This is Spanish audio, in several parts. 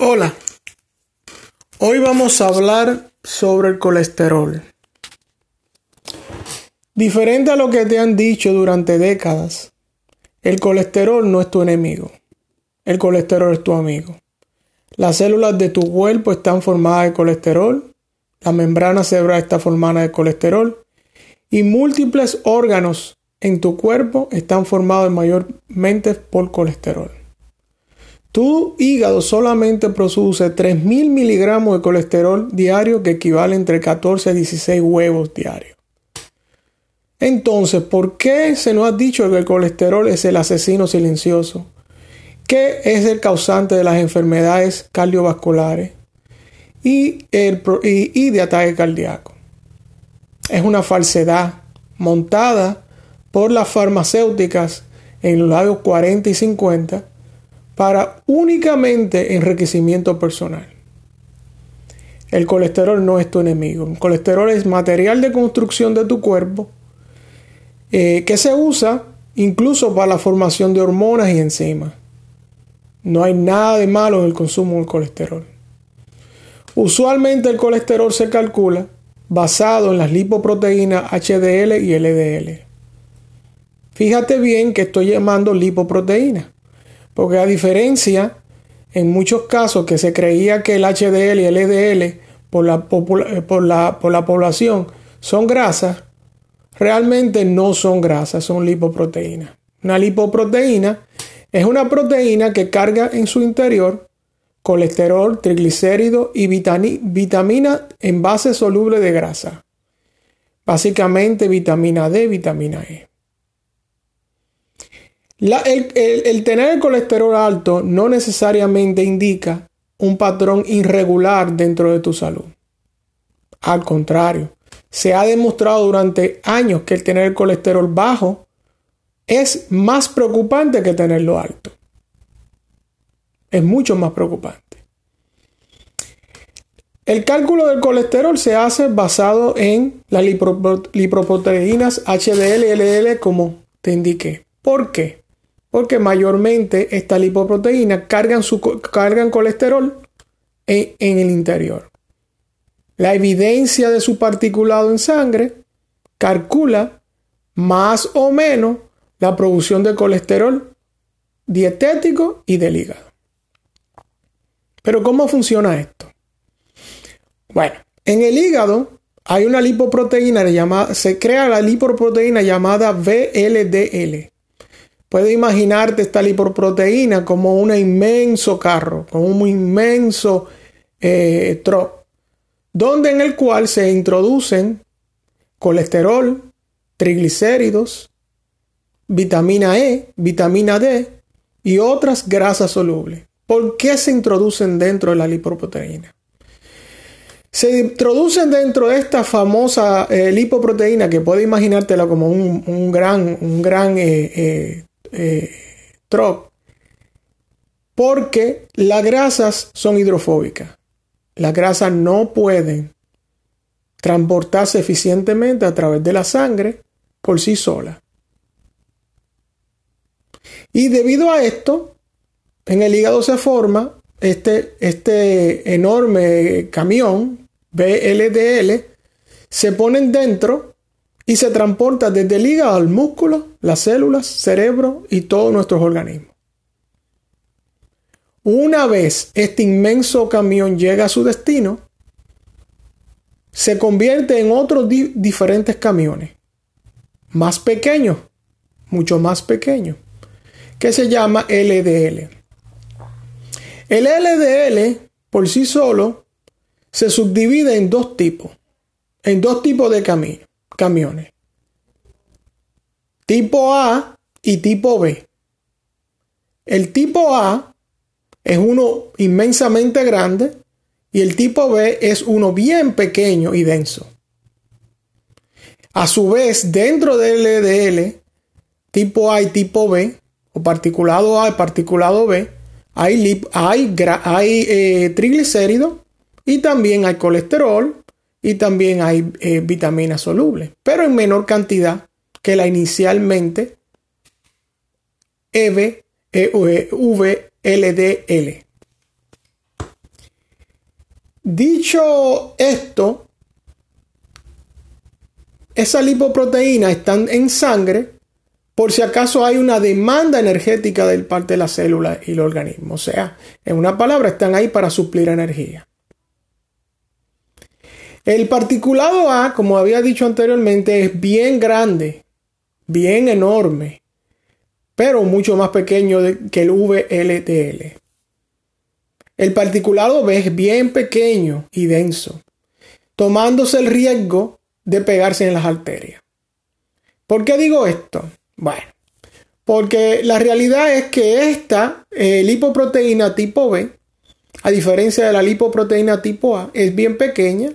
Hola, hoy vamos a hablar sobre el colesterol. Diferente a lo que te han dicho durante décadas, el colesterol no es tu enemigo, el colesterol es tu amigo. Las células de tu cuerpo están formadas de colesterol, la membrana cerebral está formada de colesterol y múltiples órganos en tu cuerpo están formados mayormente por colesterol. Tu hígado solamente produce 3.000 miligramos de colesterol diario que equivale entre 14 a 16 huevos diarios. Entonces, ¿por qué se nos ha dicho que el colesterol es el asesino silencioso? ¿Qué es el causante de las enfermedades cardiovasculares y, y de ataque cardíaco? Es una falsedad montada por las farmacéuticas en los años 40 y 50 para únicamente enriquecimiento personal. El colesterol no es tu enemigo. El colesterol es material de construcción de tu cuerpo eh, que se usa incluso para la formación de hormonas y enzimas. No hay nada de malo en el consumo del colesterol. Usualmente el colesterol se calcula basado en las lipoproteínas HDL y LDL. Fíjate bien que estoy llamando lipoproteína porque a diferencia, en muchos casos que se creía que el HDL y el LDL por la, eh, por la, por la población son grasas, realmente no son grasas, son lipoproteínas. Una lipoproteína es una proteína que carga en su interior colesterol, triglicéridos y vitamina en base soluble de grasa. Básicamente vitamina D, vitamina E el, tener el colesterol alto no necesariamente indica un patrón irregular dentro de tu salud. Al contrario, se ha demostrado durante años que el tener el colesterol bajo es más preocupante que tenerlo alto. Es mucho más preocupante. El cálculo del colesterol se hace basado en las lipoproteínas HDL y LDL como te indiqué. ¿Por qué? Porque mayormente estas lipoproteínas cargan, su, colesterol en, en el interior. La evidencia de su particulado en sangre calcula más o menos la producción de colesterol dietético y del hígado. Pero ¿cómo funciona esto? Bueno, en el hígado hay una lipoproteína llamada, se crea la lipoproteína llamada VLDL. Puedes imaginarte esta lipoproteína como un inmenso carro, como un inmenso eh, donde en el cual se introducen colesterol, triglicéridos, vitamina E, vitamina D y otras grasas solubles. ¿Por qué se introducen dentro de la lipoproteína? Se introducen dentro de esta famosa eh, lipoproteína que puede imaginártela como un, gran, un gran eh, eh, porque las grasas son hidrofóbicas. Las grasas no pueden transportarse eficientemente a través de la sangre por sí solas. Y debido a esto, en el hígado se forma este, este enorme camión BLDL, se ponen dentro y se transporta desde el hígado al músculo, las células, cerebro y todos nuestros organismos. Una vez este inmenso camión llega a su destino, se convierte en otros diferentes camiones, más pequeños, mucho más pequeños, que se llama LDL. El LDL por sí solo se subdivide en dos tipos, en dos tipos de caminos camiones. Tipo A y tipo B. El tipo A es uno inmensamente grande y el tipo B es uno bien pequeño y denso. A su vez, dentro del LDL, tipo A y tipo B, o particulado A y particulado B, hay, hay, eh, triglicéridos y también hay colesterol y también hay eh, vitaminas solubles, pero en menor cantidad que la inicialmente EV, e, VLDL. Dicho esto, esas lipoproteínas están en sangre por si acaso hay una demanda energética del parte de la célula y el organismo. O sea, en una palabra, están ahí para suplir energía. El particulado A, como había dicho anteriormente, es bien grande, bien enorme, pero mucho más pequeño que el VLDL. El particulado B es bien pequeño y denso, tomándose el riesgo de pegarse en las arterias. ¿Por qué digo esto? Bueno, porque la realidad es que esta eh, lipoproteína tipo B, a diferencia de la lipoproteína tipo A, es bien pequeña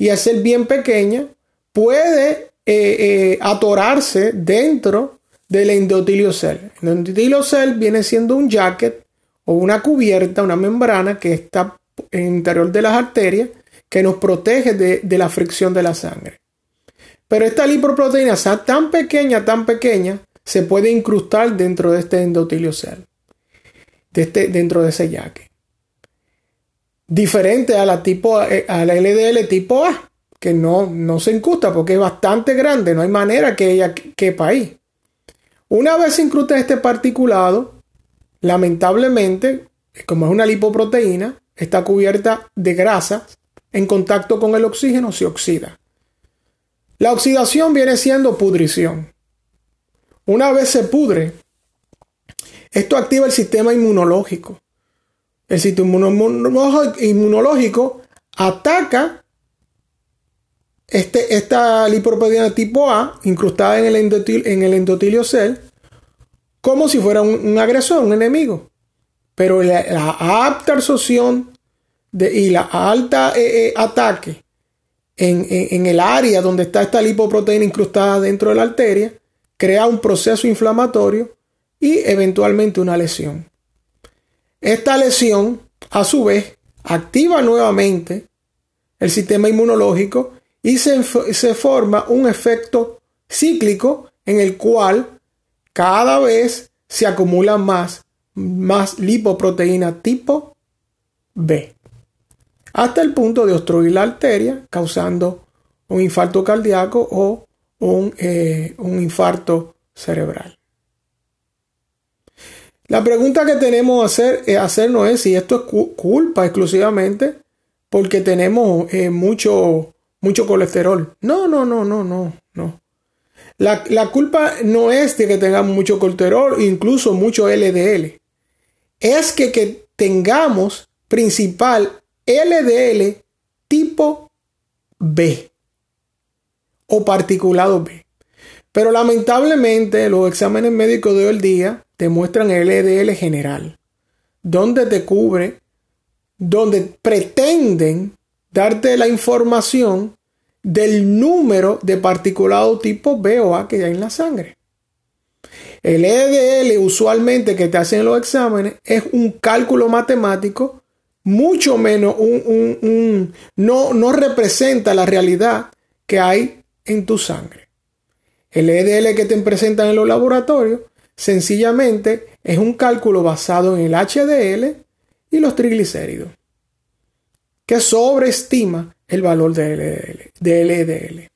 y al ser bien pequeña puede eh, eh, atorarse dentro del endotelio cell. El endotelio cell viene siendo un jacket o una cubierta, una membrana que está en el interior de las arterias que nos protege de, la fricción de la sangre. Pero esta lipoproteína está tan pequeña, tan pequeña, se puede incrustar dentro de este endotelio cell, de este, dentro de ese yaque. Diferente a la, tipo, eh, a la LDL tipo A, que no, no se incrusta porque es bastante grande, no hay manera que ella quepa ahí. Una vez se incrusta este particulado, lamentablemente, como es una lipoproteína, está cubierta de grasa, en contacto con el oxígeno se oxida. La oxidación viene siendo pudrición. Una vez se pudre, esto activa el sistema inmunológico. El sistema inmunológico ataca este, esta lipoproteína tipo A incrustada en el, endotelio, en el endotelio cell como si fuera un, agresor, un enemigo. Pero la, alta absorción de, y la alta eh, eh, ataque en, el área donde está esta lipoproteína incrustada dentro de la arteria, crea un proceso inflamatorio y eventualmente una lesión. Esta lesión, a su vez, activa nuevamente el sistema inmunológico y se, se forma un efecto cíclico en el cual cada vez se acumula más, más lipoproteína tipo B hasta el punto de obstruir la arteria, causando un infarto cardíaco o un, eh, un infarto cerebral. La pregunta que tenemos que hacer, eh, hacernos es si esto es culpa exclusivamente porque tenemos eh, mucho, mucho colesterol. No, no, no, no, no, no. La, la, culpa no es de que tengamos mucho colesterol, incluso mucho LDL. Es que, que tengamos principal LDL tipo B o particulado B. Pero lamentablemente los exámenes médicos de hoy en día te muestran LDL general, donde te cubre, donde pretenden darte la información del número de particulado tipo B o A que hay en la sangre. El LDL usualmente que te hacen los exámenes es un cálculo matemático mucho menos un, no, no representa la realidad que hay en tu sangre. El EDL que te presentan en los laboratorios sencillamente es un cálculo basado en el HDL y los triglicéridos, que sobreestima el valor del LDL.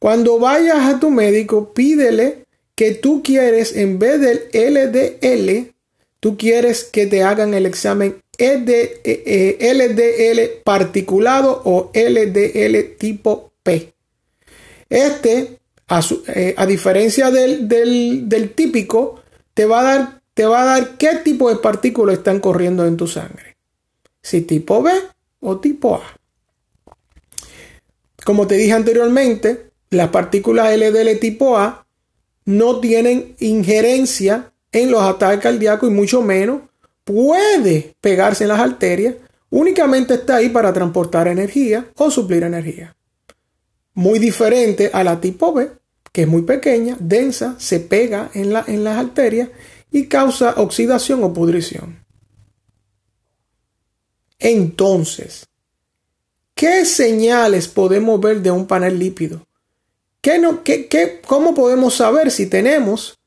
Cuando vayas a tu médico, pídele que tú quieres, en vez del LDL, tú quieres que te hagan el examen LDL e, e, particulado o LDL tipo P. Este, a, eh, diferencia del, típico, te va, a dar, te va a dar qué tipo de partículas están corriendo en tu sangre. Si tipo B o tipo A. Como te dije anteriormente, las partículas LDL tipo A no tienen injerencia en los ataques cardíacos y mucho menos puede pegarse en las arterias, únicamente está ahí para transportar energía o suplir energía. Muy diferente a la tipo B, que es muy pequeña, densa, se pega en, la, en las arterias y causa oxidación o pudrición. Entonces, ¿qué señales podemos ver de un panel lípido? ¿Qué no, qué, qué, ¿Cómo podemos saber si tenemos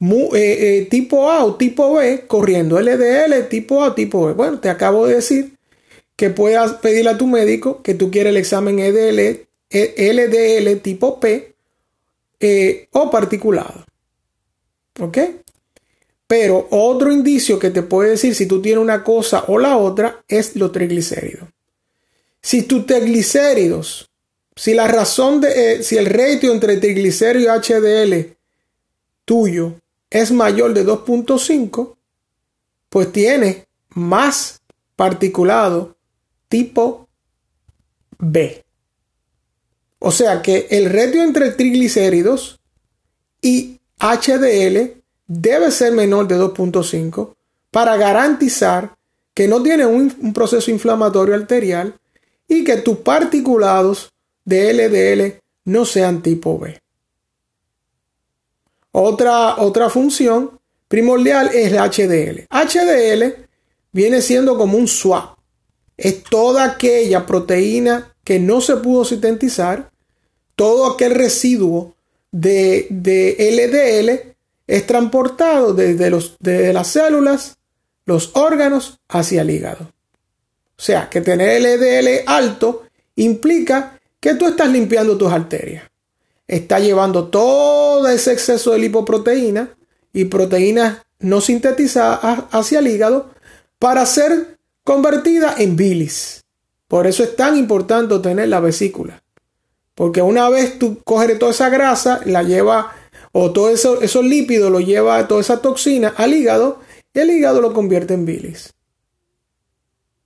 eh, eh, tipo A o tipo B corriendo LDL, tipo A, tipo B. Bueno, te acabo de decir que puedas pedirle a tu médico que tú quieres el examen EDL, LDL tipo P eh, o particulado. ¿Ok? Pero otro indicio que te puede decir si tú tienes una cosa o la otra es los triglicéridos. Si tus triglicéridos, si la razón de, eh, si el ratio entre triglicéridos y HDL tuyo es mayor de 2.5, pues tienes más particulado tipo B. O sea que el ratio entre triglicéridos y HDL debe ser menor de 2.5 para garantizar que no tiene un, proceso inflamatorio arterial y que tus particulados de LDL no sean tipo B. Otra, otra función primordial es el HDL. HDL viene siendo como un swap. Es toda aquella proteína que no se pudo sintetizar, todo aquel residuo de, LDL es transportado desde las células, los órganos, hacia el hígado. O sea, que tener LDL alto implica que tú estás limpiando tus arterias está llevando todo ese exceso de lipoproteína y proteínas no sintetizadas hacia el hígado para ser convertida en bilis. Por eso es tan importante tener la vesícula. Porque una vez tú coges toda esa grasa, la lleva, o todos eso, esos lípidos lo lleva, toda esa toxina al hígado, y el hígado lo convierte en bilis.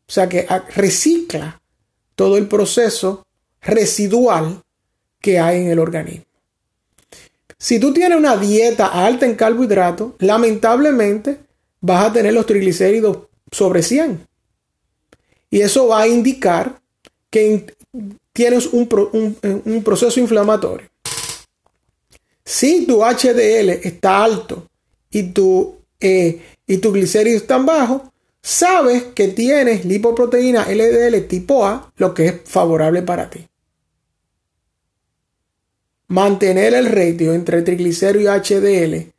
O sea que recicla todo el proceso residual que hay en el organismo. Si tú tienes una dieta alta en carbohidratos, lamentablemente vas a tener los triglicéridos sobre 100. Y eso va a indicar que tienes un, proceso inflamatorio. Si tu HDL está alto y tu, eh, y tu glicéridos están bajos, sabes que tienes lipoproteína LDL tipo A, lo que es favorable para ti mantener el ratio entre triglicéridos y HDL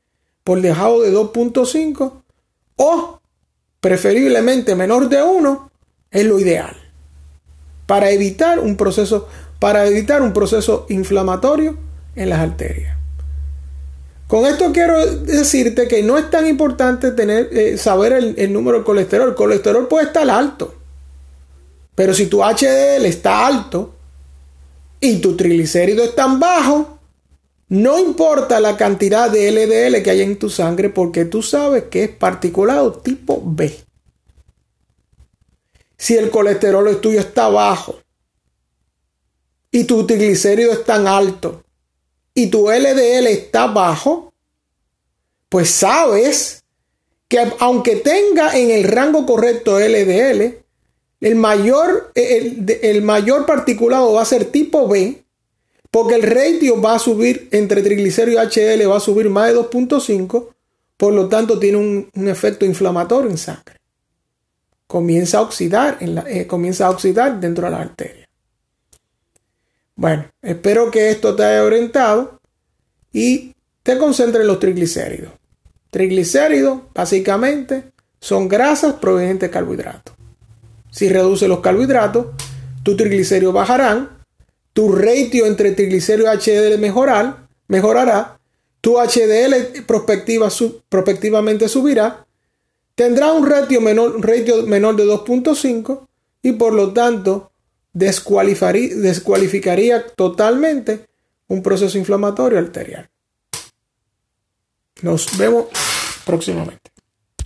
por debajo de 2.5 o preferiblemente menor de 1 es lo ideal para evitar un proceso para evitar un proceso inflamatorio en las arterias. Con esto quiero decirte que no es tan importante tener, eh, saber el, el número de colesterol. El colesterol puede estar alto. Pero si tu HDL está alto, y tu triglicérido es tan bajo, no importa la cantidad de LDL que hay en tu sangre porque tú sabes que es particulado tipo B. Si el colesterol tuyo está bajo y tu triglicérido es tan alto y tu LDL está bajo, pues sabes que aunque tenga en el rango correcto LDL, el mayor, el, mayor particulado va a ser tipo B, porque el ratio va a subir entre triglicéridos y HDL, va a subir más de 2.5, por lo tanto tiene un, efecto inflamatorio en sangre. Comienza a oxidar, en la, eh, comienza a oxidar dentro de la arteria. Bueno, espero que esto te haya orientado y te concentres en los triglicéridos. Triglicéridos, básicamente, son grasas provenientes de carbohidratos. Si reduce los carbohidratos, tus triglicéridos bajarán, tu ratio entre triglicéridos y HDL mejorar, mejorará, tu HDL prospectiva, prospectivamente subirá, tendrá un ratio menor, ratio menor de 2.5 y por lo tanto descualificaría, descualificaría totalmente un proceso inflamatorio arterial. Nos vemos próximamente.